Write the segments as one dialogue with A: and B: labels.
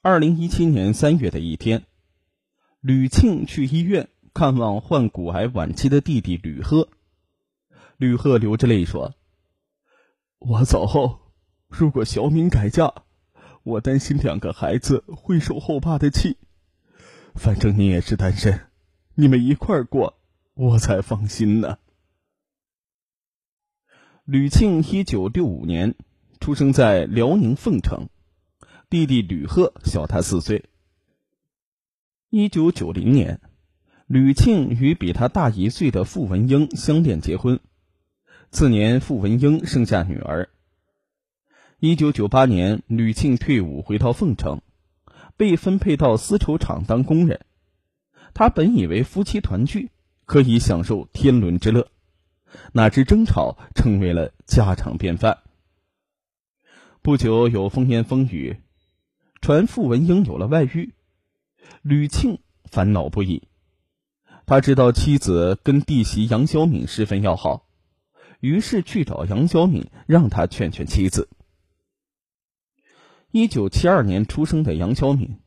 A: 二零一七年三月的一天，吕庆去医院看望患骨癌晚期的弟弟吕贺。吕贺流着泪说：“
B: 我走后，如果小敏改嫁，我担心两个孩子会受后爸的气。反正你也是单身，你们一块儿过，我才放心呢。”
A: 吕庆一九六五年出生在辽宁凤城。弟弟吕贺小他四岁。一九九零年，吕庆与比他大一岁的傅文英相恋结婚。次年，傅文英生下女儿。一九九八年，吕庆退伍回到凤城，被分配到丝绸厂当工人。他本以为夫妻团聚可以享受天伦之乐，哪知争吵成为了家常便饭。不久，有风言风语。传傅文英有了外遇，吕庆烦恼不已。他知道妻子跟弟媳杨小敏十分要好，于是去找杨小敏，让他劝劝妻子。一九七二年出生的杨小敏，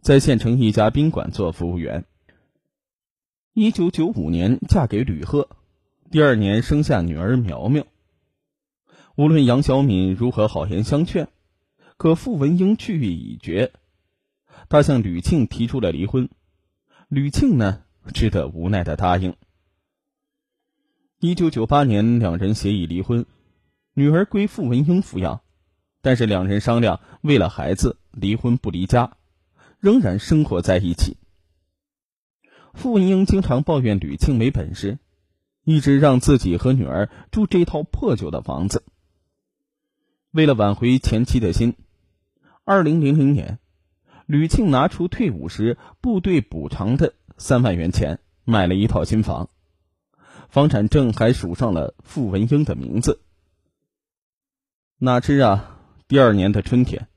A: 在县城一家宾馆做服务员。一九九五年嫁给吕贺，第二年生下女儿苗苗。无论杨小敏如何好言相劝。可傅文英去意已决，他向吕庆提出了离婚，吕庆呢只得无奈的答应。一九九八年，两人协议离婚，女儿归傅文英抚养，但是两人商量，为了孩子离婚不离家，仍然生活在一起。傅文英经常抱怨吕庆没本事，一直让自己和女儿住这套破旧的房子。为了挽回前妻的心。二零零零年，吕庆拿出退伍时部队补偿的三万元钱，买了一套新房，房产证还署上了傅文英的名字。哪知啊，第二年的春天，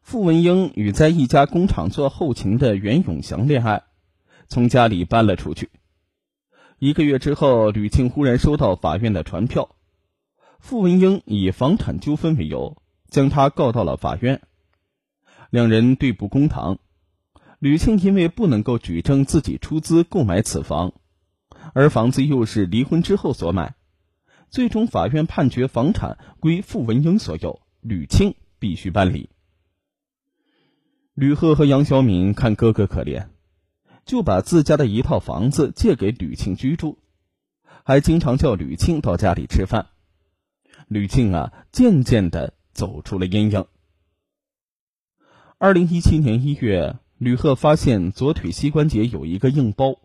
A: 傅文英与在一家工厂做后勤的袁永祥恋爱，从家里搬了出去。一个月之后，吕庆忽然收到法院的传票，傅文英以房产纠纷为由，将他告到了法院。两人对簿公堂，吕庆因为不能够举证自己出资购买此房，而房子又是离婚之后所买，最终法院判决房产归傅文英所有，吕庆必须搬离。吕贺和杨小敏看哥哥可怜，就把自家的一套房子借给吕庆居住，还经常叫吕庆到家里吃饭。吕庆啊，渐渐的走出了阴影。二零一七年一月，吕贺发现左腿膝关节有一个硬包，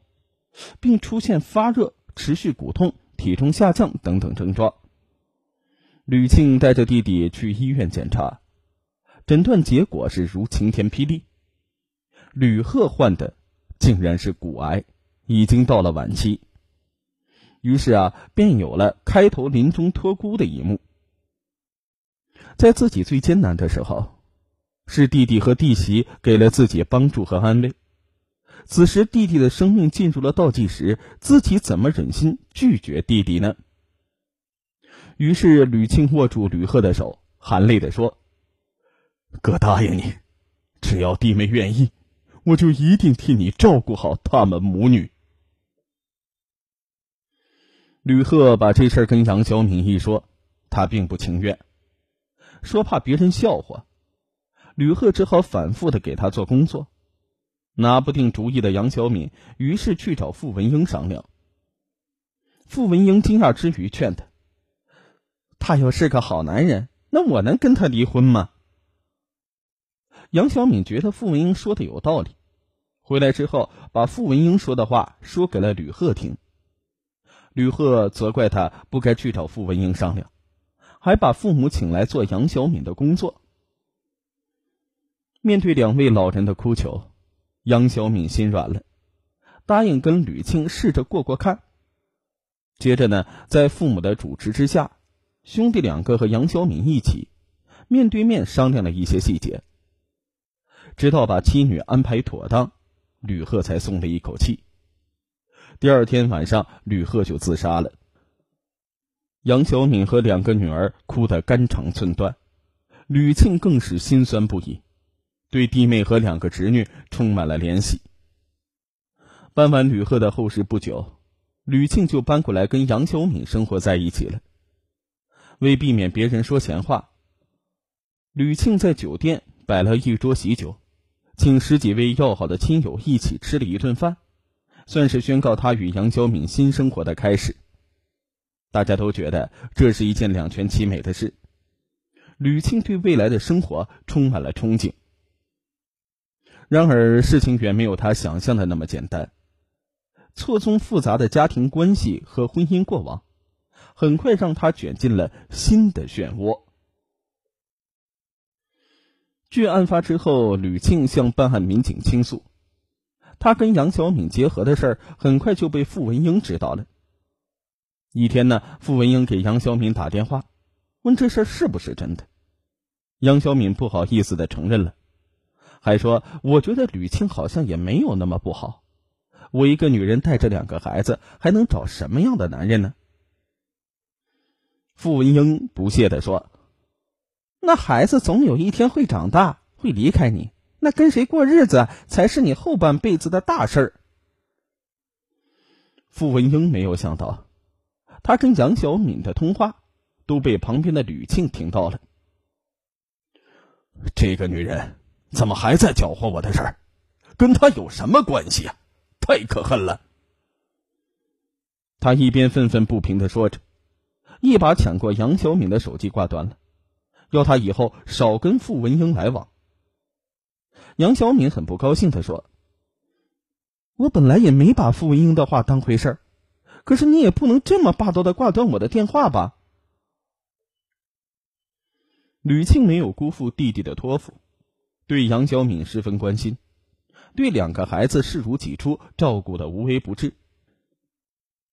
A: 并出现发热、持续骨痛、体重下降等等症状。吕庆带着弟弟去医院检查，诊断结果是如晴天霹雳：吕贺患的竟然是骨癌，已经到了晚期。于是啊，便有了开头临终托孤的一幕。在自己最艰难的时候。是弟弟和弟媳给了自己帮助和安慰。此时弟弟的生命进入了倒计时，自己怎么忍心拒绝弟弟呢？于是吕庆握住吕贺的手，含泪的说：“哥答应你，只要弟妹愿意，我就一定替你照顾好他们母女。”吕贺把这事跟杨小敏一说，他并不情愿，说怕别人笑话。吕贺只好反复的给他做工作，拿不定主意的杨小敏于是去找傅文英商量。傅文英惊讶之余劝他：“他要是个好男人，那我能跟他离婚吗？”杨小敏觉得傅文英说的有道理，回来之后把傅文英说的话说给了吕贺听。吕贺责怪他不该去找傅文英商量，还把父母请来做杨小敏的工作。面对两位老人的哭求，杨小敏心软了，答应跟吕庆试着过过看。接着呢，在父母的主持之下，兄弟两个和杨小敏一起面对面商量了一些细节，直到把妻女安排妥当，吕贺才松了一口气。第二天晚上，吕贺就自杀了。杨小敏和两个女儿哭得肝肠寸断，吕庆更是心酸不已。对弟妹和两个侄女充满了怜惜。办完吕贺的后事不久，吕庆就搬过来跟杨小敏生活在一起了。为避免别人说闲话，吕庆在酒店摆了一桌喜酒，请十几位要好的亲友一起吃了一顿饭，算是宣告他与杨小敏新生活的开始。大家都觉得这是一件两全其美的事。吕庆对未来的生活充满了憧憬。然而，事情远没有他想象的那么简单。错综复杂的家庭关系和婚姻过往，很快让他卷进了新的漩涡。据案发之后，吕庆向办案民警倾诉，他跟杨小敏结合的事儿，很快就被傅文英知道了。一天呢，傅文英给杨小敏打电话，问这事是不是真的。杨小敏不好意思的承认了，还说：“我觉得吕庆好像也没有那么不好。”我一个女人带着两个孩子，还能找什么样的男人呢？傅文英不屑的说：“那孩子总有一天会长大，会离开你，那跟谁过日子才是你后半辈子的大事儿。”傅文英没有想到，他跟杨小敏的通话都被旁边的吕庆听到了。
B: 这个女人怎么还在搅和我的事儿？跟他有什么关系啊？太可恨了！
A: 他一边愤愤不平的说着，一把抢过杨小敏的手机挂断了，要他以后少跟傅文英来往。杨小敏很不高兴的说：“我本来也没把傅文英的话当回事儿，可是你也不能这么霸道的挂断我的电话吧？”吕庆没有辜负弟弟的托付，对杨小敏十分关心。对两个孩子视如己出，照顾的无微不至。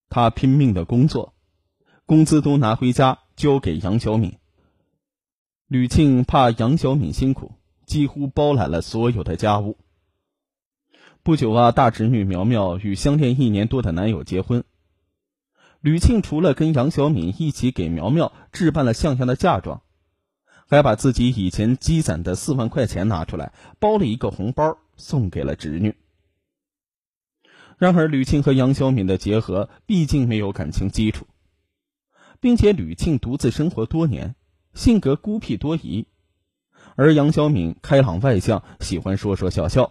A: 他拼命的工作，工资都拿回家交给杨小敏。吕庆怕杨小敏辛苦，几乎包揽了所有的家务。不久啊，大侄女苗苗与相恋一年多的男友结婚。吕庆除了跟杨小敏一起给苗苗置办了像样的嫁妆，还把自己以前积攒的四万块钱拿出来，包了一个红包。送给了侄女。然而，吕庆和杨小敏的结合毕竟没有感情基础，并且吕庆独自生活多年，性格孤僻多疑，而杨小敏开朗外向，喜欢说说笑笑。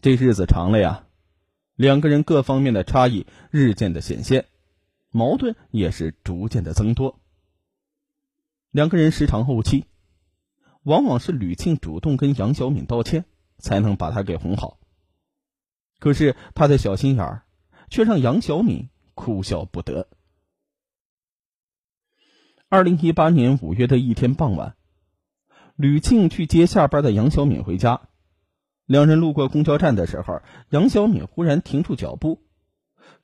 A: 这日子长了呀，两个人各方面的差异日渐的显现，矛盾也是逐渐的增多。两个人时常怄气，往往是吕庆主动跟杨小敏道歉。才能把他给哄好。可是他的小心眼儿，却让杨小敏哭笑不得。二零一八年五月的一天傍晚，吕庆去接下班的杨小敏回家，两人路过公交站的时候，杨小敏忽然停住脚步，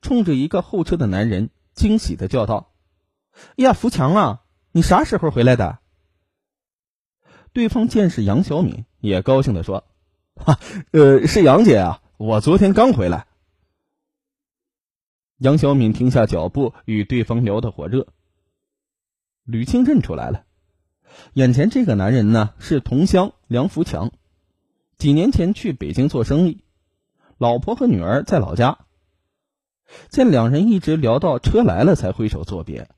A: 冲着一个候车的男人惊喜的叫道：“哎呀，扶墙啊，你啥时候回来的？”对方见是杨小敏，也高兴的说。哈，呃，是杨姐啊，我昨天刚回来。杨小敏停下脚步，与对方聊得火热。吕庆认出来了，眼前这个男人呢是同乡梁福强，几年前去北京做生意，老婆和女儿在老家。见两人一直聊到车来了，才挥手作别，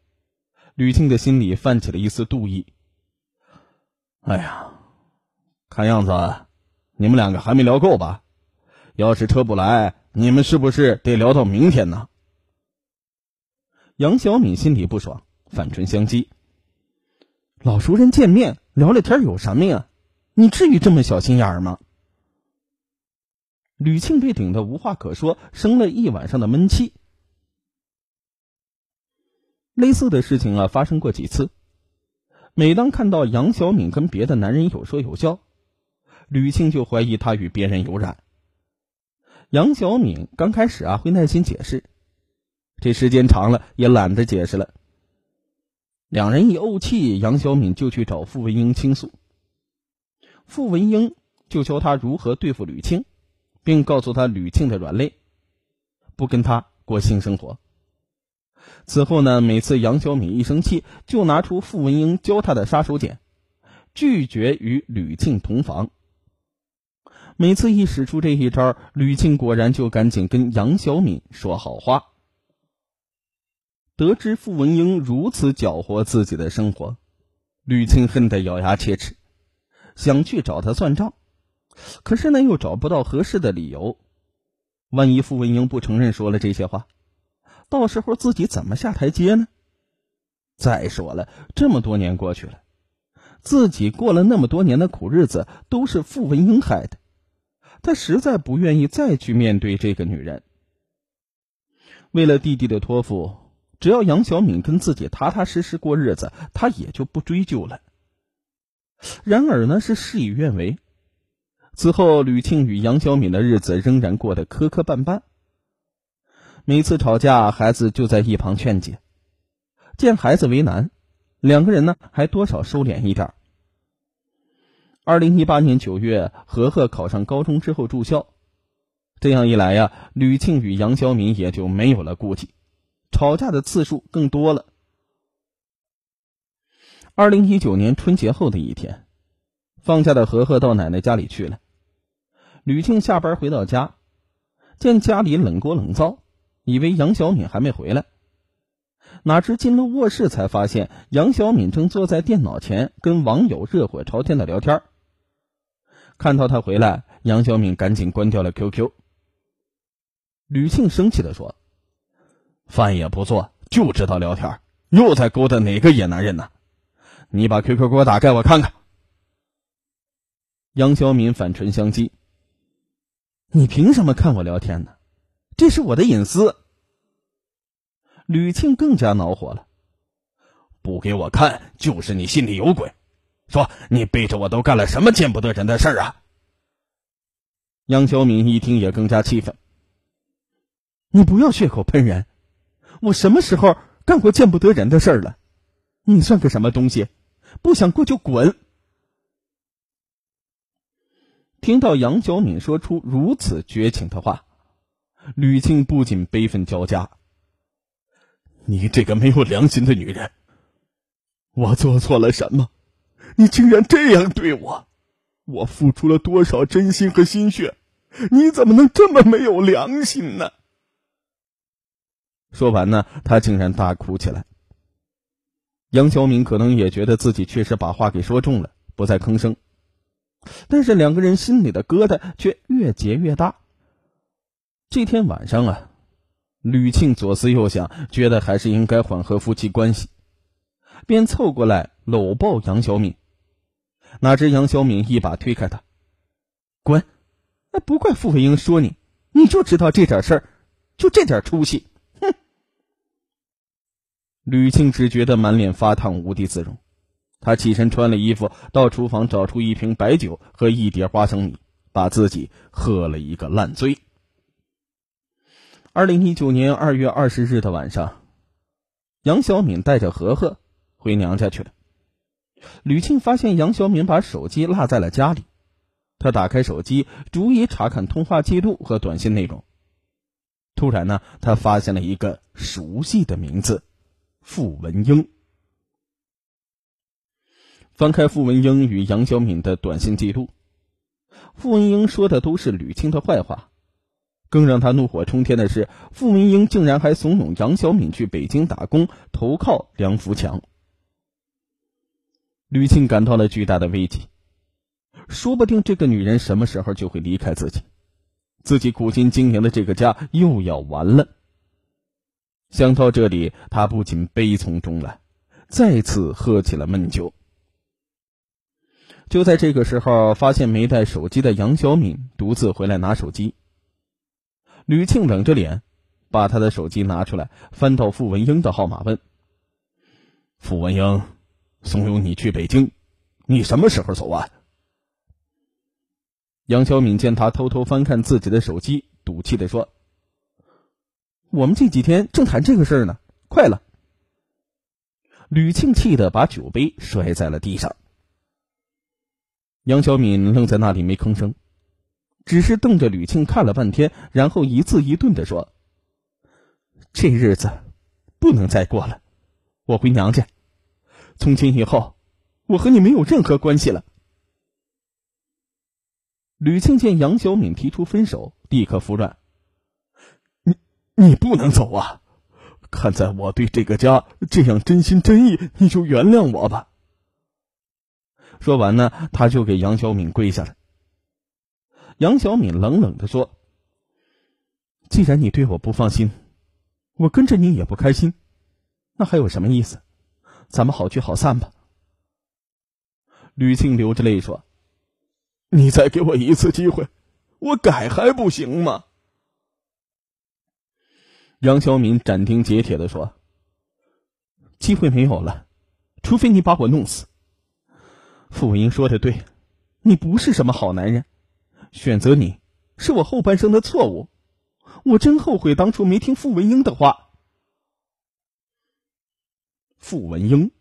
A: 吕庆的心里泛起了一丝妒意。
B: 哎呀，看样子。你们两个还没聊够吧？要是车不来，你们是不是得聊到明天呢？
A: 杨小敏心里不爽，反唇相讥：“老熟人见面聊聊天有什么呀？你至于这么小心眼儿吗？”吕庆被顶得无话可说，生了一晚上的闷气。类似的事情啊，发生过几次。每当看到杨小敏跟别的男人有说有笑。吕庆就怀疑他与别人有染。杨小敏刚开始啊会耐心解释，这时间长了也懒得解释了。两人一怄气，杨小敏就去找傅文英倾诉。傅文英就教他如何对付吕庆，并告诉他吕庆的软肋，不跟他过性生活。此后呢，每次杨小敏一生气，就拿出傅文英教他的杀手锏，拒绝与吕庆同房。每次一使出这一招，吕庆果然就赶紧跟杨小敏说好话。得知傅文英如此搅和自己的生活，吕庆恨得咬牙切齿，想去找他算账，可是呢又找不到合适的理由。万一傅文英不承认说了这些话，到时候自己怎么下台阶呢？再说了，这么多年过去了，自己过了那么多年的苦日子，都是傅文英害的。他实在不愿意再去面对这个女人。为了弟弟的托付，只要杨小敏跟自己踏踏实实过日子，他也就不追究了。然而呢，是事与愿违。此后，吕庆与杨小敏的日子仍然过得磕磕绊绊。每次吵架，孩子就在一旁劝解。见孩子为难，两个人呢还多少收敛一点。二零一八年九月，何何考上高中之后住校，这样一来呀，吕庆与杨晓敏也就没有了顾忌，吵架的次数更多了。二零一九年春节后的一天，放假的何何到奶奶家里去了。吕庆下班回到家，见家里冷锅冷灶，以为杨小敏还没回来，哪知进了卧室才发现杨小敏正坐在电脑前跟网友热火朝天的聊天。看到他回来，杨小敏赶紧关掉了 QQ。吕庆生气的说：“饭也不做，就知道聊天，又在勾搭哪个野男人呢？你把 QQ 给我打开，我看看。”杨小敏反唇相讥：“你凭什么看我聊天呢？这是我的隐私。”吕庆更加恼火了：“不给我看，就是你心里有鬼。”说你背着我都干了什么见不得人的事儿啊！杨小敏一听也更加气愤。你不要血口喷人，我什么时候干过见不得人的事儿了？你算个什么东西？不想过就滚！听到杨小敏说出如此绝情的话，吕庆不仅悲愤交加。你这个没有良心的女人，我做错了什么？你竟然这样对我，我付出了多少真心和心血，你怎么能这么没有良心呢？说完呢，他竟然大哭起来。杨小敏可能也觉得自己确实把话给说重了，不再吭声，但是两个人心里的疙瘩却越结越大。这天晚上啊，吕庆左思右想，觉得还是应该缓和夫妻关系，便凑过来搂抱杨小敏。哪知杨小敏一把推开他，滚！那不怪傅文英说你，你就知道这点事儿，就这点出息，哼！吕庆只觉得满脸发烫，无地自容。他起身穿了衣服，到厨房找出一瓶白酒和一碟花生米，把自己喝了一个烂醉。二零一九年二月二十日的晚上，杨小敏带着和和回娘家去了。吕庆发现杨小敏把手机落在了家里，他打开手机，逐一查看通话记录和短信内容。突然呢，他发现了一个熟悉的名字——傅文英。翻开傅文英与杨小敏的短信记录，傅文英说的都是吕庆的坏话。更让他怒火冲天的是，傅明英竟然还怂恿杨小敏去北京打工，投靠梁福强。吕庆感到了巨大的危机，说不定这个女人什么时候就会离开自己，自己苦心经营的这个家又要完了。想到这里，他不仅悲从中来，再次喝起了闷酒。就在这个时候，发现没带手机的杨小敏独自回来拿手机。吕庆冷着脸，把他的手机拿出来，翻到傅文英的号码，问：“傅文英。”怂恿你去北京，你什么时候走啊？杨小敏见他偷偷翻看自己的手机，赌气的说：“我们这几天正谈这个事儿呢，快了。”吕庆气的把酒杯摔在了地上。杨小敏愣在那里没吭声，只是瞪着吕庆看了半天，然后一字一顿的说：“这日子不能再过了，我回娘家。”从今以后，我和你没有任何关系了。吕庆见杨小敏提出分手，立刻服软：“
B: 你你不能走啊！看在我对这个家这样真心真意，你就原谅我吧。”
A: 说完呢，他就给杨小敏跪下了。杨小敏冷冷的说：“既然你对我不放心，我跟着你也不开心，那还有什么意思？咱们好聚好散吧。”
B: 吕庆流着泪说：“你再给我一次机会，我改还不行吗？”
A: 杨小敏斩钉截铁的说：“机会没有了，除非你把我弄死。”傅文英说的对，你不是什么好男人。选择你是我后半生的错误，我真后悔当初没听傅文英的话。傅文英，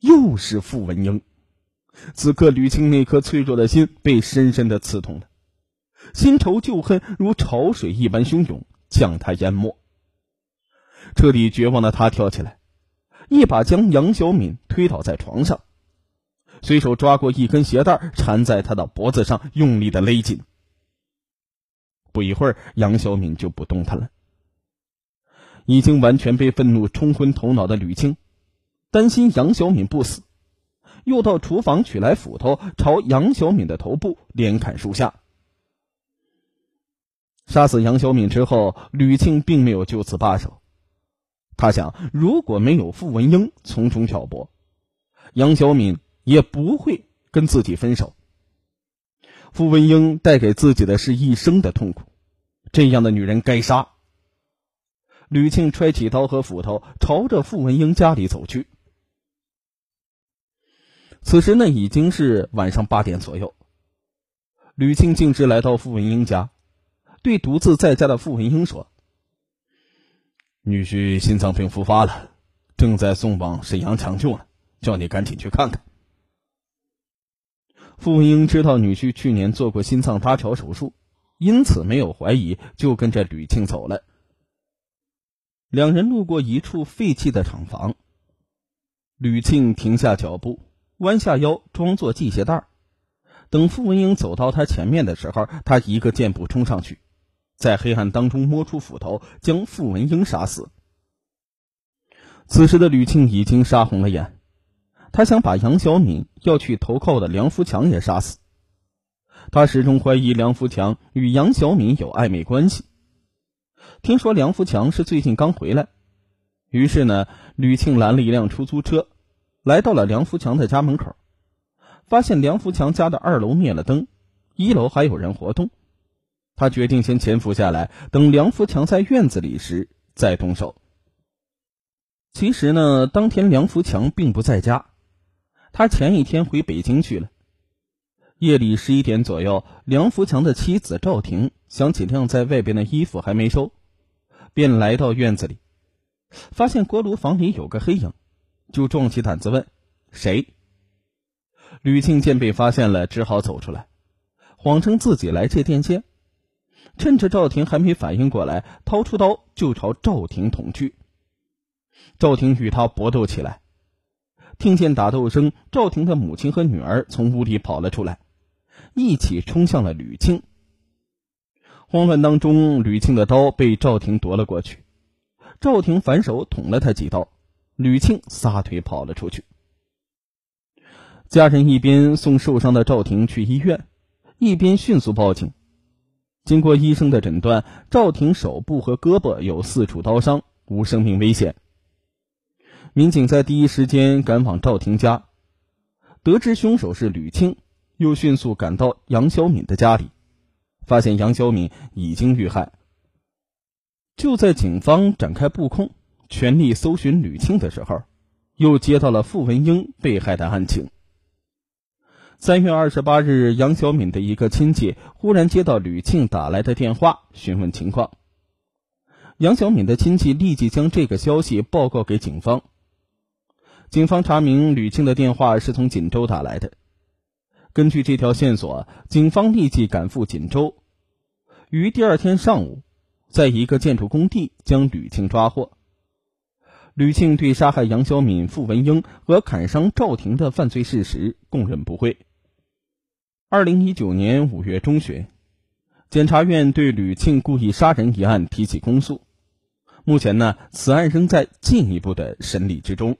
A: 又是傅文英。此刻，吕青那颗脆弱的心被深深的刺痛了，新仇旧恨如潮水一般汹涌，将他淹没。彻底绝望的他跳起来，一把将杨小敏推倒在床上。随手抓过一根鞋带，缠在他的脖子上，用力的勒紧。不一会儿，杨小敏就不动弹了。已经完全被愤怒冲昏头脑的吕青，担心杨小敏不死，又到厨房取来斧头，朝杨小敏的头部连砍数下。杀死杨小敏之后，吕庆并没有就此罢手。他想，如果没有傅文英从中挑拨，杨小敏。也不会跟自己分手。傅文英带给自己的是一生的痛苦，这样的女人该杀。吕庆揣起刀和斧头，朝着傅文英家里走去。此时呢，已经是晚上八点左右。吕庆径直来到傅文英家，对独自在家的傅文英说：“女婿心脏病复发了，正在送往沈阳抢救呢，叫你赶紧去看看。”傅文英知道女婿去年做过心脏搭桥手术，因此没有怀疑，就跟着吕庆走了。两人路过一处废弃的厂房，吕庆停下脚步，弯下腰，装作系鞋带。等傅文英走到他前面的时候，他一个箭步冲上去，在黑暗当中摸出斧头，将傅文英杀死。此时的吕庆已经杀红了眼。他想把杨小敏要去投靠的梁福强也杀死。他始终怀疑梁福强与杨小敏有暧昧关系。听说梁福强是最近刚回来，于是呢，吕庆拦了一辆出租车，来到了梁福强的家门口，发现梁福强家的二楼灭了灯，一楼还有人活动。他决定先潜伏下来，等梁福强在院子里时再动手。其实呢，当天梁福强并不在家。他前一天回北京去了。夜里十一点左右，梁福强的妻子赵婷想起晾在外边的衣服还没收，便来到院子里，发现锅炉房里有个黑影，就壮起胆子问：“谁？”吕庆见被发现了，只好走出来，谎称自己来借电线，趁着赵婷还没反应过来，掏出刀就朝赵婷捅去。赵婷与他搏斗起来。听见打斗声，赵婷的母亲和女儿从屋里跑了出来，一起冲向了吕庆。慌乱当中，吕庆的刀被赵婷夺了过去，赵婷反手捅了他几刀，吕庆撒腿跑了出去。家人一边送受伤的赵婷去医院，一边迅速报警。经过医生的诊断，赵婷手部和胳膊有四处刀伤，无生命危险。民警在第一时间赶往赵婷家，得知凶手是吕庆，又迅速赶到杨小敏的家里，发现杨小敏已经遇害。就在警方展开布控、全力搜寻吕庆的时候，又接到了傅文英被害的案情。三月二十八日，杨小敏的一个亲戚忽然接到吕庆打来的电话，询问情况。杨小敏的亲戚立即将这个消息报告给警方。警方查明吕庆的电话是从锦州打来的。根据这条线索，警方立即赶赴锦州，于第二天上午，在一个建筑工地将吕庆抓获。吕庆对杀害杨小敏、傅文英和砍伤赵婷的犯罪事实供认不讳。二零一九年五月中旬，检察院对吕庆故意杀人一案提起公诉。目前呢，此案仍在进一步的审理之中。